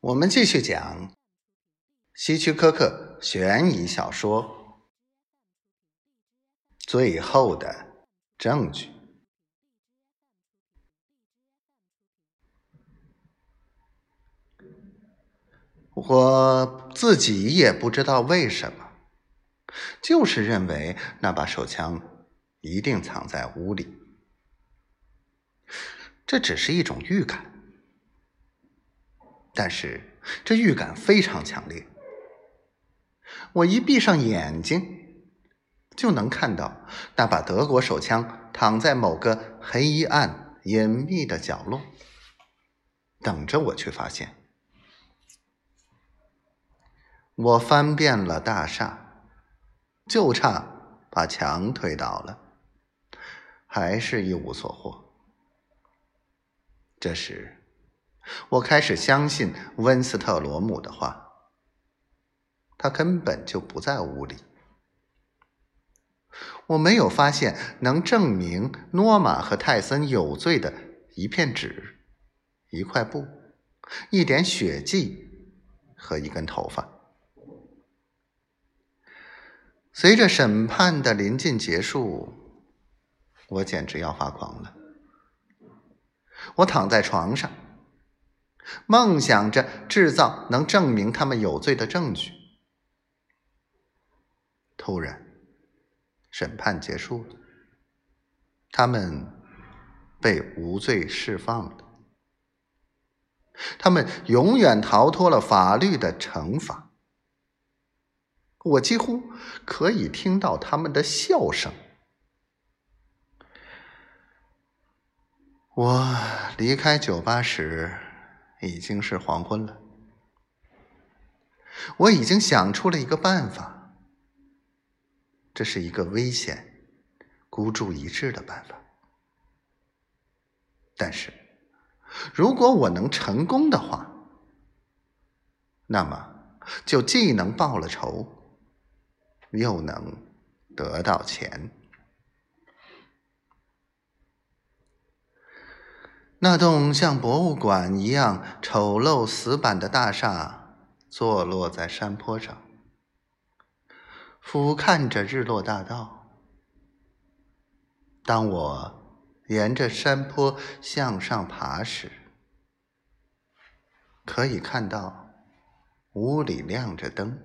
我们继续讲希区柯克悬疑小说《最后的证据》。我自己也不知道为什么，就是认为那把手枪一定藏在屋里。这只是一种预感。但是这预感非常强烈，我一闭上眼睛，就能看到那把德国手枪躺在某个黑暗隐秘的角落，等着我去发现。我翻遍了大厦，就差把墙推倒了，还是一无所获。这时。我开始相信温斯特罗姆的话，他根本就不在屋里。我没有发现能证明诺玛和泰森有罪的一片纸、一块布、一点血迹和一根头发。随着审判的临近结束，我简直要发狂了。我躺在床上。梦想着制造能证明他们有罪的证据。突然，审判结束了，他们被无罪释放了，他们永远逃脱了法律的惩罚。我几乎可以听到他们的笑声。我离开酒吧时。已经是黄昏了，我已经想出了一个办法，这是一个危险、孤注一掷的办法。但是，如果我能成功的话，那么就既能报了仇，又能得到钱。那栋像博物馆一样丑陋死板的大厦，坐落在山坡上，俯瞰着日落大道。当我沿着山坡向上爬时，可以看到屋里亮着灯。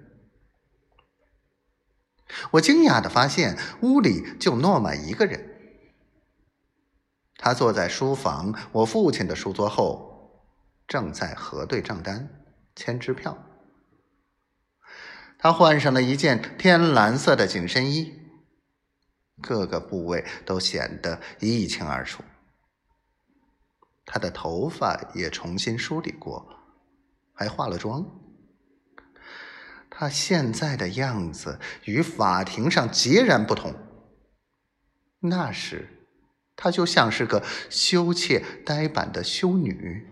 我惊讶的发现，屋里就诺曼一个人。他坐在书房我父亲的书桌后，正在核对账单、签支票。他换上了一件天蓝色的紧身衣，各个部位都显得一清二楚。他的头发也重新梳理过，还化了妆。他现在的样子与法庭上截然不同。那时。她就像是个羞怯呆板的修女。